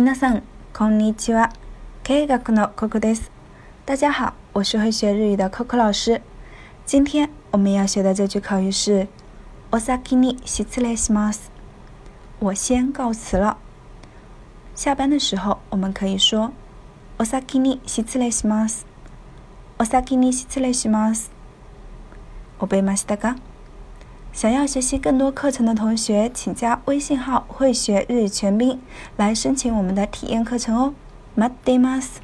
皆さん、こんにちは。経営学の Coco です。大家好，我是会学日语的 Coco 老师。今天我们要学的这句口语是“お先に失礼します”。我先告辞了。下班的时候，我们可以说“お先に失礼します”。お先に失礼します。覚えましたか？想要学习更多课程的同学，请加微信号“会学日语全拼”来申请我们的体验课程哦。待っています。